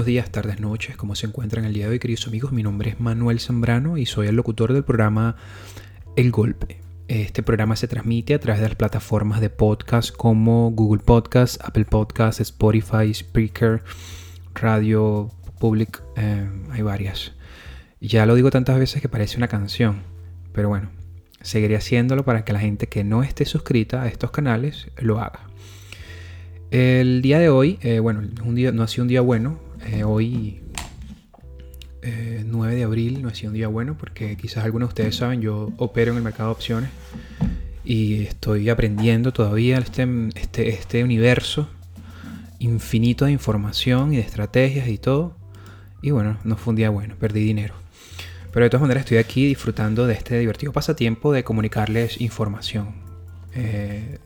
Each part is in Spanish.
buenos días, tardes, noches, ¿cómo se encuentran el día de hoy, queridos amigos? Mi nombre es Manuel Zambrano y soy el locutor del programa El Golpe. Este programa se transmite a través de las plataformas de podcast como Google Podcast, Apple Podcast, Spotify, Speaker, Radio Public, eh, hay varias. Ya lo digo tantas veces que parece una canción, pero bueno, seguiré haciéndolo para que la gente que no esté suscrita a estos canales lo haga. El día de hoy, eh, bueno, un día, no ha sido un día bueno. Eh, hoy, 9 eh, de abril, no ha sido un día bueno porque quizás algunos de ustedes saben, yo opero en el mercado de opciones y estoy aprendiendo todavía este, este, este universo infinito de información y de estrategias y todo. Y bueno, no fue un día bueno, perdí dinero. Pero de todas maneras estoy aquí disfrutando de este divertido pasatiempo de comunicarles información. Eh,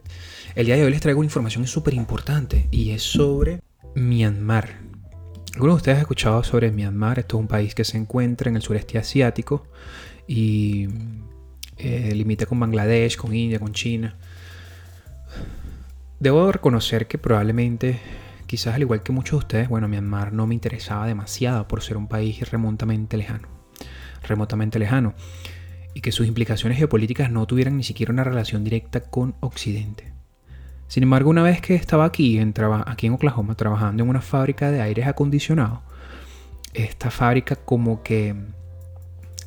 el día de hoy les traigo información súper importante y es sobre Myanmar. Algunos de ustedes han escuchado sobre Myanmar. Esto es un país que se encuentra en el sureste asiático y eh, limita con Bangladesh, con India, con China. Debo reconocer que probablemente, quizás al igual que muchos de ustedes, bueno, Myanmar no me interesaba demasiado por ser un país remotamente lejano. Remotamente lejano. Y que sus implicaciones geopolíticas no tuvieran ni siquiera una relación directa con Occidente. Sin embargo, una vez que estaba aquí en, aquí en Oklahoma trabajando en una fábrica de aires acondicionados, esta fábrica como que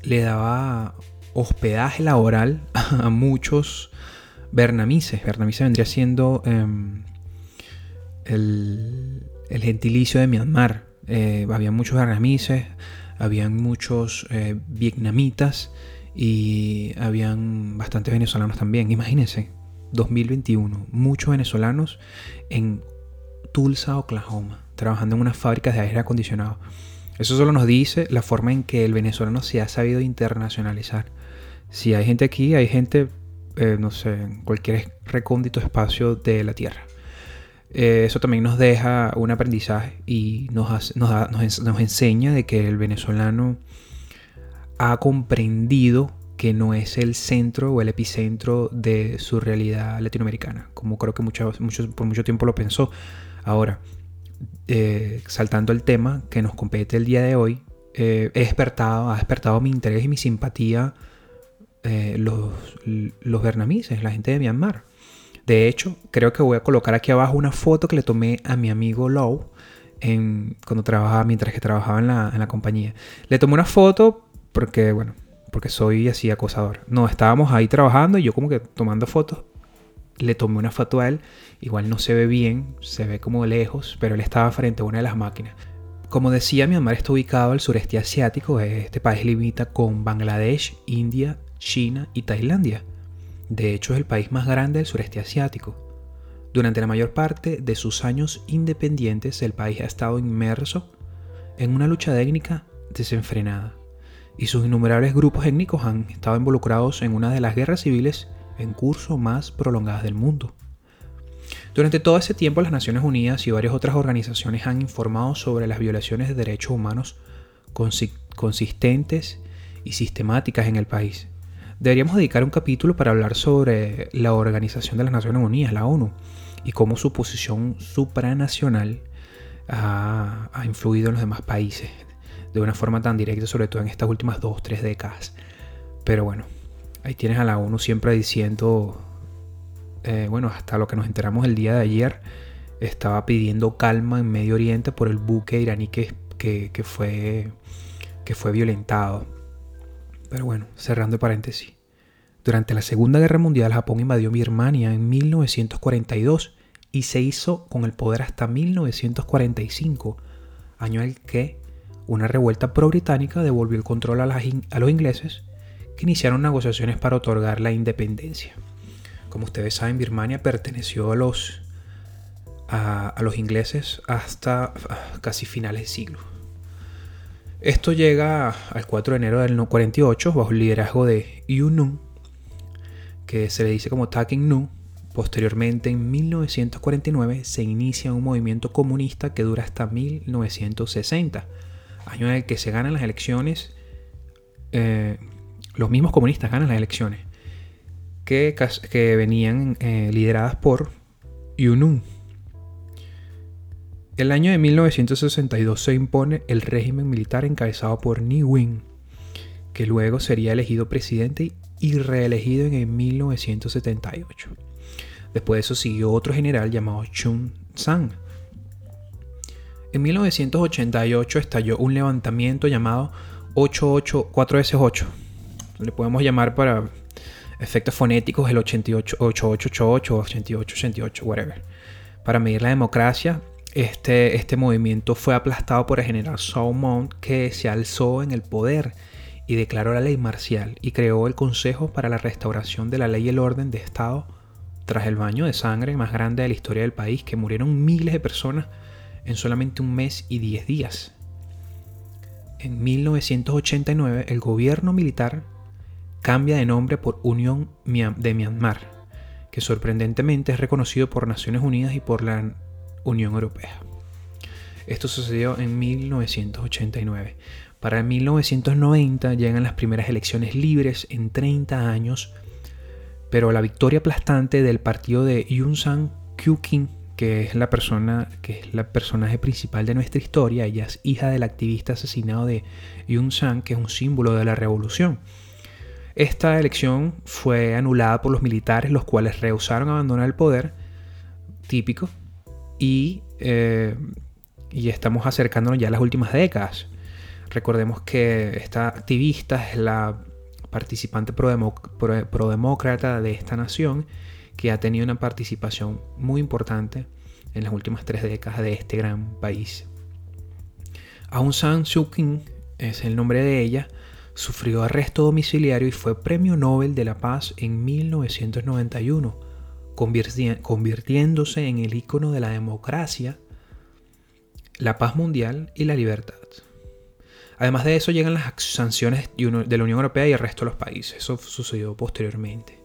le daba hospedaje laboral a muchos bernamices. Bernamices vendría siendo em, el, gentilicio de Myanmar. Eh, había muchos bernamices, habían muchos eh, vietnamitas y habían bastantes venezolanos también. Imagínense, 2021, muchos venezolanos en Tulsa, Oklahoma, trabajando en unas fábricas de aire acondicionado. Eso solo nos dice la forma en que el venezolano se ha sabido internacionalizar. Si hay gente aquí, hay gente, eh, no sé, en cualquier recóndito espacio de la Tierra. Eh, eso también nos deja un aprendizaje y nos, nos, nos enseña de que el venezolano ha comprendido que no es el centro o el epicentro de su realidad latinoamericana, como creo que muchos, por mucho tiempo lo pensó. Ahora, eh, saltando el tema que nos compete el día de hoy, eh, he despertado, ha despertado mi interés y mi simpatía eh, los, los la gente de Myanmar. De hecho, creo que voy a colocar aquí abajo una foto que le tomé a mi amigo Low en, cuando trabajaba, mientras que trabajaba en la, en la compañía. Le tomé una foto porque, bueno, porque soy así acosador. No, estábamos ahí trabajando y yo como que tomando fotos. Le tomé una foto a él, igual no se ve bien, se ve como lejos, pero él estaba frente a una de las máquinas. Como decía, Myanmar está ubicado al sureste asiático, este país limita con Bangladesh, India, China y Tailandia. De hecho, es el país más grande del sureste asiático. Durante la mayor parte de sus años independientes, el país ha estado inmerso en una lucha étnica desenfrenada y sus innumerables grupos étnicos han estado involucrados en una de las guerras civiles en curso más prolongadas del mundo. Durante todo ese tiempo las Naciones Unidas y varias otras organizaciones han informado sobre las violaciones de derechos humanos consistentes y sistemáticas en el país. Deberíamos dedicar un capítulo para hablar sobre la Organización de las Naciones Unidas, la ONU, y cómo su posición supranacional ha, ha influido en los demás países de una forma tan directa, sobre todo en estas últimas dos, tres décadas. Pero bueno, ahí tienes a la ONU siempre diciendo, eh, bueno, hasta lo que nos enteramos el día de ayer, estaba pidiendo calma en Medio Oriente por el buque iraní que, que, fue, que fue violentado. Pero bueno, cerrando el paréntesis. Durante la Segunda Guerra Mundial, Japón invadió Birmania en 1942 y se hizo con el poder hasta 1945, año en el que una revuelta pro-británica devolvió el control a, los ingleses que iniciaron negociaciones para otorgar la independencia. Como ustedes saben, Birmania perteneció a los, ingleses hasta ah, casi finales de siglo. Esto llega al 4 de enero del 48 bajo el liderazgo de Yu Nung, que se le dice como Taking Nu. Posteriormente, en 1949, se inicia un movimiento comunista que dura hasta 1960 año en el que se ganan las elecciones, eh, los mismos comunistas ganan las elecciones, que, venían eh, lideradas por Yunun. El año de 1962 se impone el régimen militar encabezado por Ni Win, que luego sería elegido presidente y reelegido en 1978. Después de eso siguió otro general llamado Chun Sang. En 1988 estalló un levantamiento llamado 884S8. Le podemos llamar para efectos fonéticos el 88, 8888 o 8888, whatever. Para medir la democracia, este, este movimiento fue aplastado por el general Mount que se alzó en el poder y declaró la ley marcial y creó el Consejo para la Restauración de la Ley y el Orden de Estado tras el baño de sangre más grande de la historia del país, que murieron miles de personas en solamente un mes y diez días. En 1989 el gobierno militar cambia de nombre por Unión de Myanmar, que sorprendentemente es reconocido por Naciones Unidas y por la Unión Europea. Esto sucedió en 1989. Para 1990 llegan las primeras elecciones libres en 30 años pero la victoria aplastante del partido de Yun San Kyu King, que es la persona que es la personaje principal de nuestra historia, ella es hija del activista asesinado de Yun San, que es un símbolo de la revolución. Esta elección fue anulada por los militares, los cuales rehusaron abandonar el poder, típico, y, eh, y estamos acercándonos ya a las últimas décadas. Recordemos que esta activista es la participante prodemócrata de esta nación que ha tenido una participación muy importante en las últimas tres décadas de este gran país. Aung San Suu Kyi es el nombre de ella, sufrió arresto domiciliario y fue Premio Nobel de la Paz en 1991, convirtiéndose en el icono de la democracia, la paz mundial y la libertad. Además de eso llegan las sanciones de la Unión Europea y el resto de los países. Eso sucedió posteriormente.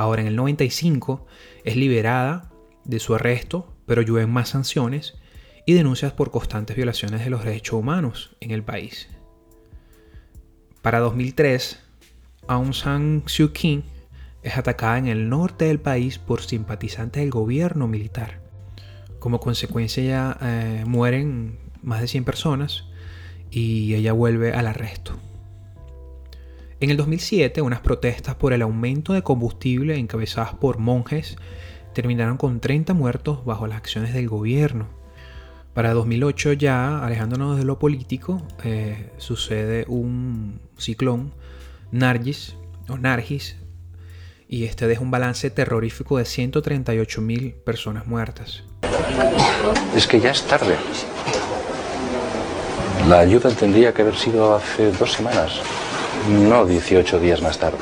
Ahora, en el 95 es liberada de su arresto, pero llueven más sanciones y denuncias por constantes violaciones de los derechos humanos en el país. Para 2003, Aung San Suu Kyi es atacada en el norte del país por simpatizantes del gobierno militar. Como consecuencia ya eh, mueren más de 100 personas y ella vuelve al arresto. En el 2007, unas protestas por el aumento de combustible encabezadas por monjes terminaron con 30 muertos bajo las acciones del gobierno. Para 2008 ya, alejándonos de lo político, eh, sucede un ciclón, Nargis, o Nargis, y este deja un balance terrorífico de 138.000 personas muertas. Es que ya es tarde. La ayuda tendría que haber sido hace dos semanas, no 18 días más tarde.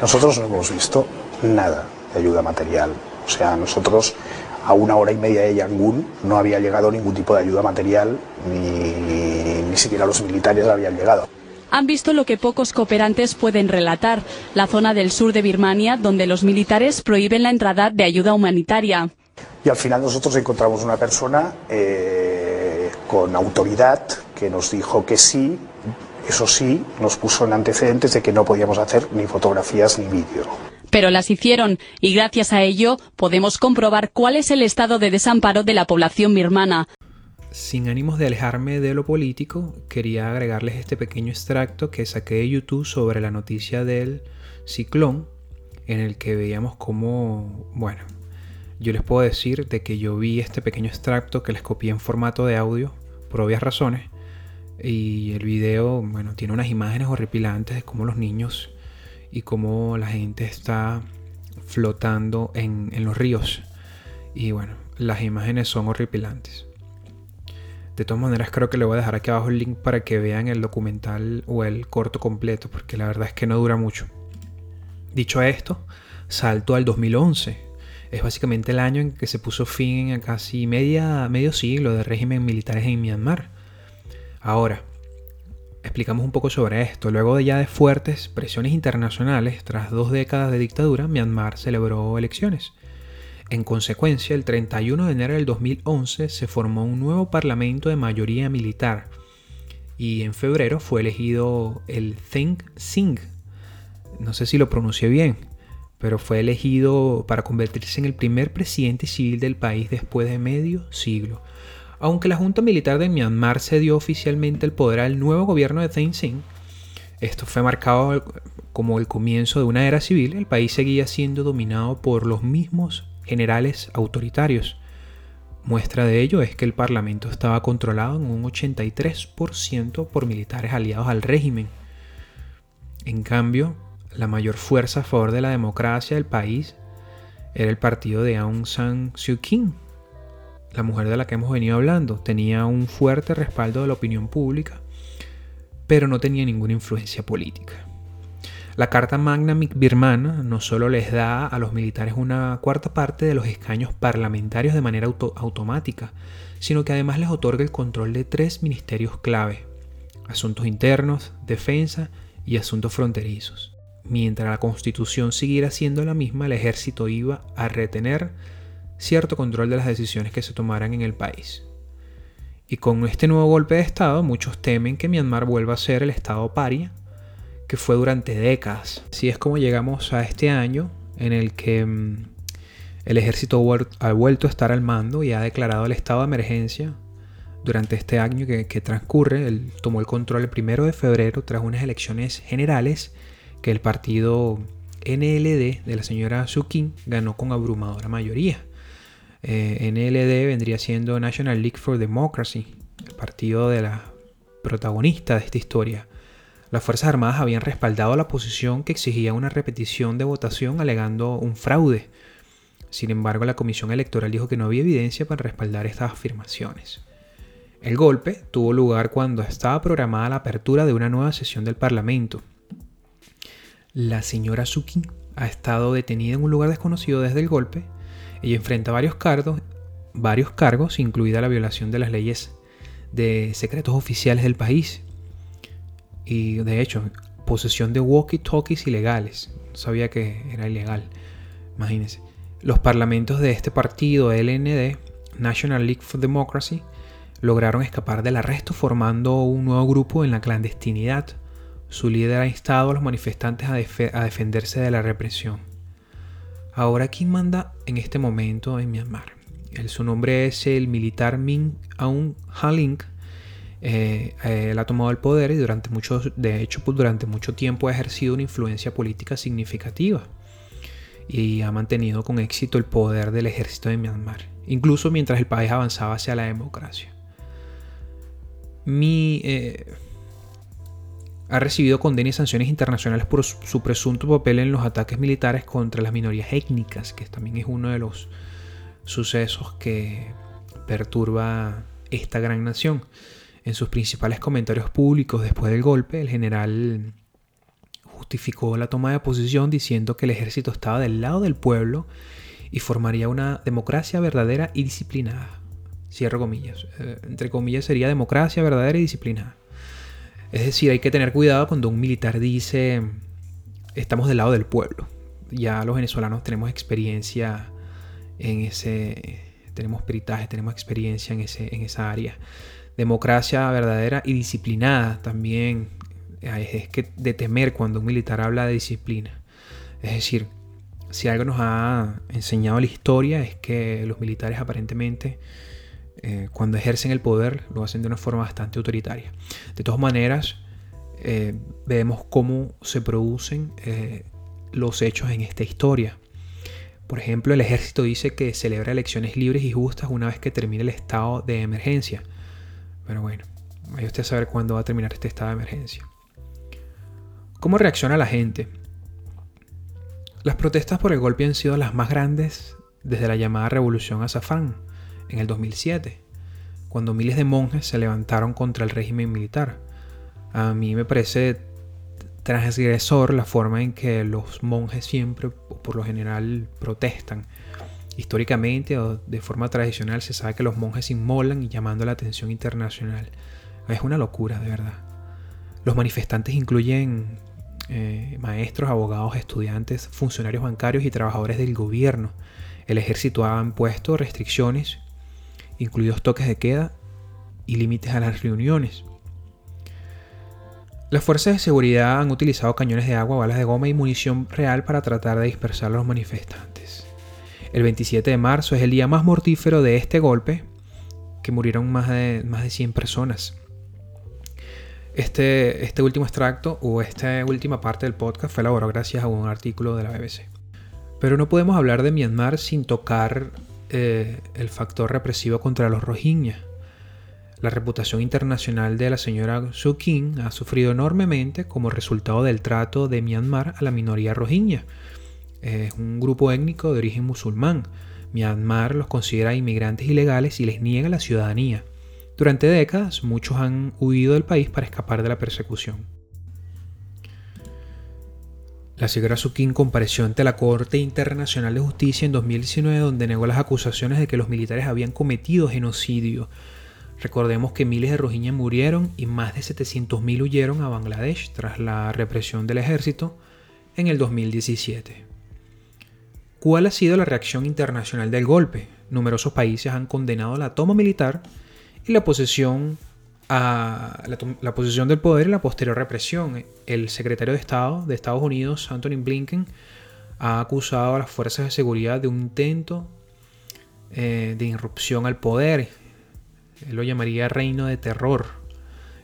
Nosotros no hemos visto nada de ayuda material. O sea, nosotros a una hora y media de Yangon no había llegado ningún tipo de ayuda material, ni, ni siquiera los militares habían llegado. Han visto lo que pocos cooperantes pueden relatar, la zona del sur de Birmania, donde los militares prohíben la entrada de ayuda humanitaria. Y al final nosotros encontramos una persona eh, con autoridad que nos dijo que sí, eso sí, nos puso en antecedentes de que no podíamos hacer ni fotografías ni vídeo. Pero las hicieron y gracias a ello podemos comprobar cuál es el estado de desamparo de la población birmana. Sin ánimos de alejarme de lo político, quería agregarles este pequeño extracto que saqué de YouTube sobre la noticia del ciclón, en el que veíamos cómo, bueno, yo les puedo decir de que yo vi este pequeño extracto que les copié en formato de audio, por obvias razones, y el video, bueno, tiene unas imágenes horripilantes de cómo los niños y cómo la gente está flotando en, los ríos. Y bueno, las imágenes son horripilantes. De todas maneras, creo que le voy a dejar aquí abajo el link para que vean el documental o el corto completo, porque la verdad es que no dura mucho. Dicho esto, salto al 2011. Es básicamente el año en que se puso fin a casi media, medio siglo de régimen militares en Myanmar. Ahora, explicamos un poco sobre esto. Luego de ya de fuertes presiones internacionales, tras dos décadas de dictadura, Myanmar celebró elecciones. En consecuencia, el 31 de enero del 2011 se formó un nuevo parlamento de mayoría militar y en febrero fue elegido el Thein Singh. No sé si lo pronuncié bien, pero fue elegido para convertirse en el primer presidente civil del país después de medio siglo. Aunque la Junta Militar de Myanmar cedió oficialmente el poder al nuevo gobierno de Thein Sein, esto fue marcado como el comienzo de una era civil, el país seguía siendo dominado por los mismos generales autoritarios. Muestra de ello es que el Parlamento estaba controlado en un 83% por militares aliados al régimen. En cambio, la mayor fuerza a favor de la democracia del país era el partido de Aung San Suu Kyi, la mujer de la que hemos venido hablando. Tenía un fuerte respaldo de la opinión pública, pero no tenía ninguna influencia política. La Carta Magna birmana no solo les da a los militares una cuarta parte de los escaños parlamentarios de manera automática, sino que además les otorga el control de tres ministerios clave, asuntos internos, defensa y asuntos fronterizos. Mientras la constitución siguiera siendo la misma, el ejército iba a retener cierto control de las decisiones que se tomaran en el país. Y con este nuevo golpe de Estado, muchos temen que Myanmar vuelva a ser el Estado paria que fue durante décadas. Así es como llegamos a este año en el que mm, el ejército ha vuelto a estar al mando y ha declarado el estado de emergencia durante este año que, transcurre. Él tomó el control el primero de febrero tras unas elecciones generales que el partido NLD de la señora Sukin ganó con abrumadora mayoría. Eh, NLD vendría siendo National League for Democracy, el partido de la protagonista de esta historia. Las Fuerzas Armadas habían respaldado la posición que exigía una repetición de votación alegando un fraude. Sin embargo, la Comisión Electoral dijo que no había evidencia para respaldar estas afirmaciones. El golpe tuvo lugar cuando estaba programada la apertura de una nueva sesión del Parlamento. La señora Suki ha estado detenida en un lugar desconocido desde el golpe. Ella enfrenta varios cargos, varios cargos, incluida la violación de las leyes de secretos oficiales del país y de hecho, posesión de walkie-talkies ilegales. sabía que era ilegal. Imagínense. Los parlamentos de este partido, LND, National League for Democracy, lograron escapar del arresto formando un nuevo grupo en la clandestinidad. Su líder ha instado a los manifestantes a defenderse de la represión. Ahora, ¿quién manda en este momento en Myanmar? Su nombre es el militar Min Aung Hlaing, eh, él ha tomado el poder y durante mucho, de hecho, pues, durante mucho tiempo ha ejercido una influencia política significativa y ha mantenido con éxito el poder del ejército de Myanmar, incluso mientras el país avanzaba hacia la democracia. Mi, eh, ha recibido condenas y sanciones internacionales por su presunto papel en los ataques militares contra las minorías étnicas, que también es uno de los sucesos que perturba esta gran nación. En sus principales comentarios públicos después del golpe, el general justificó la toma de posición diciendo que el ejército estaba del lado del pueblo y formaría una democracia verdadera y disciplinada. Cierro comillas. Eh, entre comillas sería democracia verdadera y disciplinada. Es decir, hay que tener cuidado cuando un militar dice estamos del lado del pueblo. Ya los venezolanos tenemos experiencia en ese, tenemos peritaje, tenemos experiencia en, ese, en esa área democracia verdadera y disciplinada también. Es que de temer cuando un militar habla de disciplina. Es decir, si algo nos ha enseñado la historia es que los militares aparentemente eh, cuando ejercen el poder lo hacen de una forma bastante autoritaria. De todas maneras, eh, vemos cómo se producen eh, los hechos en esta historia. Por ejemplo, el ejército dice que celebra elecciones libres y justas una vez que termine el estado de emergencia. Pero bueno, vaya usted a saber cuándo va a terminar este estado de emergencia. ¿Cómo reacciona la gente? Las protestas por el golpe han sido las más grandes desde la llamada Revolución Azafán en el 2007, cuando miles de monjes se levantaron contra el régimen militar. A mí me parece transgresor la forma en que los monjes siempre, por lo general, protestan Históricamente o de forma tradicional se sabe que los monjes inmolan y llamando la atención internacional. Es una locura, de verdad. Los manifestantes incluyen eh, maestros, abogados, estudiantes, funcionarios bancarios y trabajadores del gobierno. El ejército ha impuesto restricciones, incluidos toques de queda y límites a las reuniones. Las fuerzas de seguridad han utilizado cañones de agua, balas de goma y munición real para tratar de dispersar a los manifestantes. El 27 de marzo es el día más mortífero de este golpe, que murieron más de, más de 100 personas. Este, este último extracto o esta última parte del podcast fue elaborado gracias a un artículo de la BBC. Pero no podemos hablar de Myanmar sin tocar eh, el factor represivo contra los Rohingya. La reputación internacional de la señora Suu Kyi ha sufrido enormemente como resultado del trato de Myanmar a la minoría Rohingya. Es un grupo étnico de origen musulmán. Myanmar los considera inmigrantes ilegales y les niega la ciudadanía. Durante décadas, muchos han huido del país para escapar de la persecución. La señora Sukin compareció ante la Corte Internacional de Justicia en 2019 donde negó las acusaciones de que los militares habían cometido genocidio. Recordemos que miles de rohingya murieron y más de 700.000 huyeron a Bangladesh tras la represión del ejército en el 2017. ¿Cuál ha sido la reacción internacional del golpe? Numerosos países han condenado la toma militar y la posesión a la, posición del poder y la posterior represión. El secretario de Estado de Estados Unidos, Anthony Blinken, ha acusado a las fuerzas de seguridad de un intento eh, de irrupción al poder. Él lo llamaría reino de terror.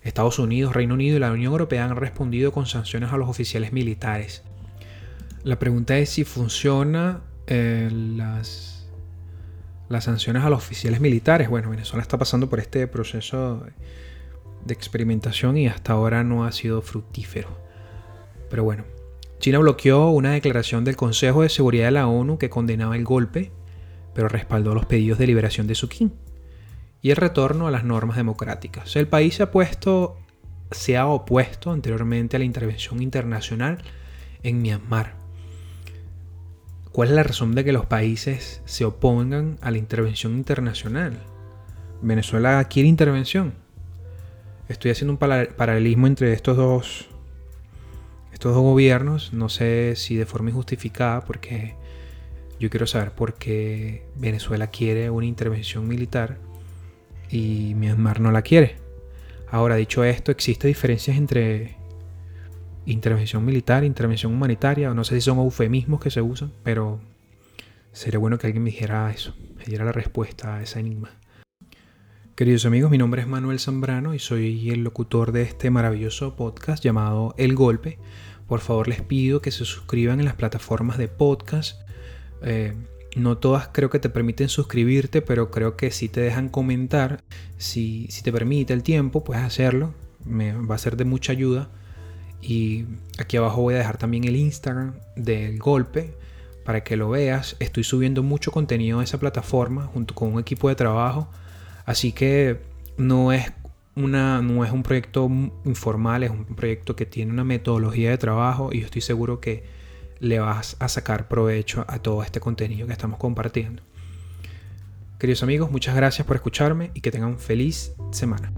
Estados Unidos, Reino Unido y la Unión Europea han respondido con sanciones a los oficiales militares. La pregunta es si funciona eh, las las sanciones a los oficiales militares. Bueno, Venezuela está pasando por este proceso de experimentación y hasta ahora no ha sido fructífero. Pero bueno, China bloqueó una declaración del Consejo de Seguridad de la ONU que condenaba el golpe, pero respaldó los pedidos de liberación de Suu Kyi y el retorno a las normas democráticas. El país se ha puesto se ha opuesto anteriormente a la intervención internacional en Myanmar. ¿Cuál es la razón de que los países se opongan a la intervención internacional? Venezuela quiere intervención. Estoy haciendo un paralelismo entre estos dos, estos dos gobiernos. No sé si de forma injustificada, porque yo quiero saber por qué Venezuela quiere una intervención militar y Myanmar no la quiere. Ahora, dicho esto, existen diferencias entre intervención militar, intervención humanitaria, no sé si son eufemismos que se usan, pero sería bueno que alguien me dijera eso, me diera la respuesta a ese enigma. Queridos amigos, mi nombre es Manuel Zambrano y soy el locutor de este maravilloso podcast llamado El Golpe. Por favor les pido que se suscriban en las plataformas de podcast. Eh, no todas creo que te permiten suscribirte, pero creo que si te dejan comentar, si, si te permite el tiempo, puedes hacerlo. Me va a ser de mucha ayuda. Y aquí abajo voy a dejar también el Instagram del golpe para que lo veas. Estoy subiendo mucho contenido a esa plataforma junto con un equipo de trabajo Así que no es, una, no es un proyecto informal, es un proyecto que tiene una metodología de trabajo y yo estoy seguro que le vas a sacar provecho a todo este contenido que estamos compartiendo. Queridos amigos, muchas gracias por escucharme y que tengan feliz semana.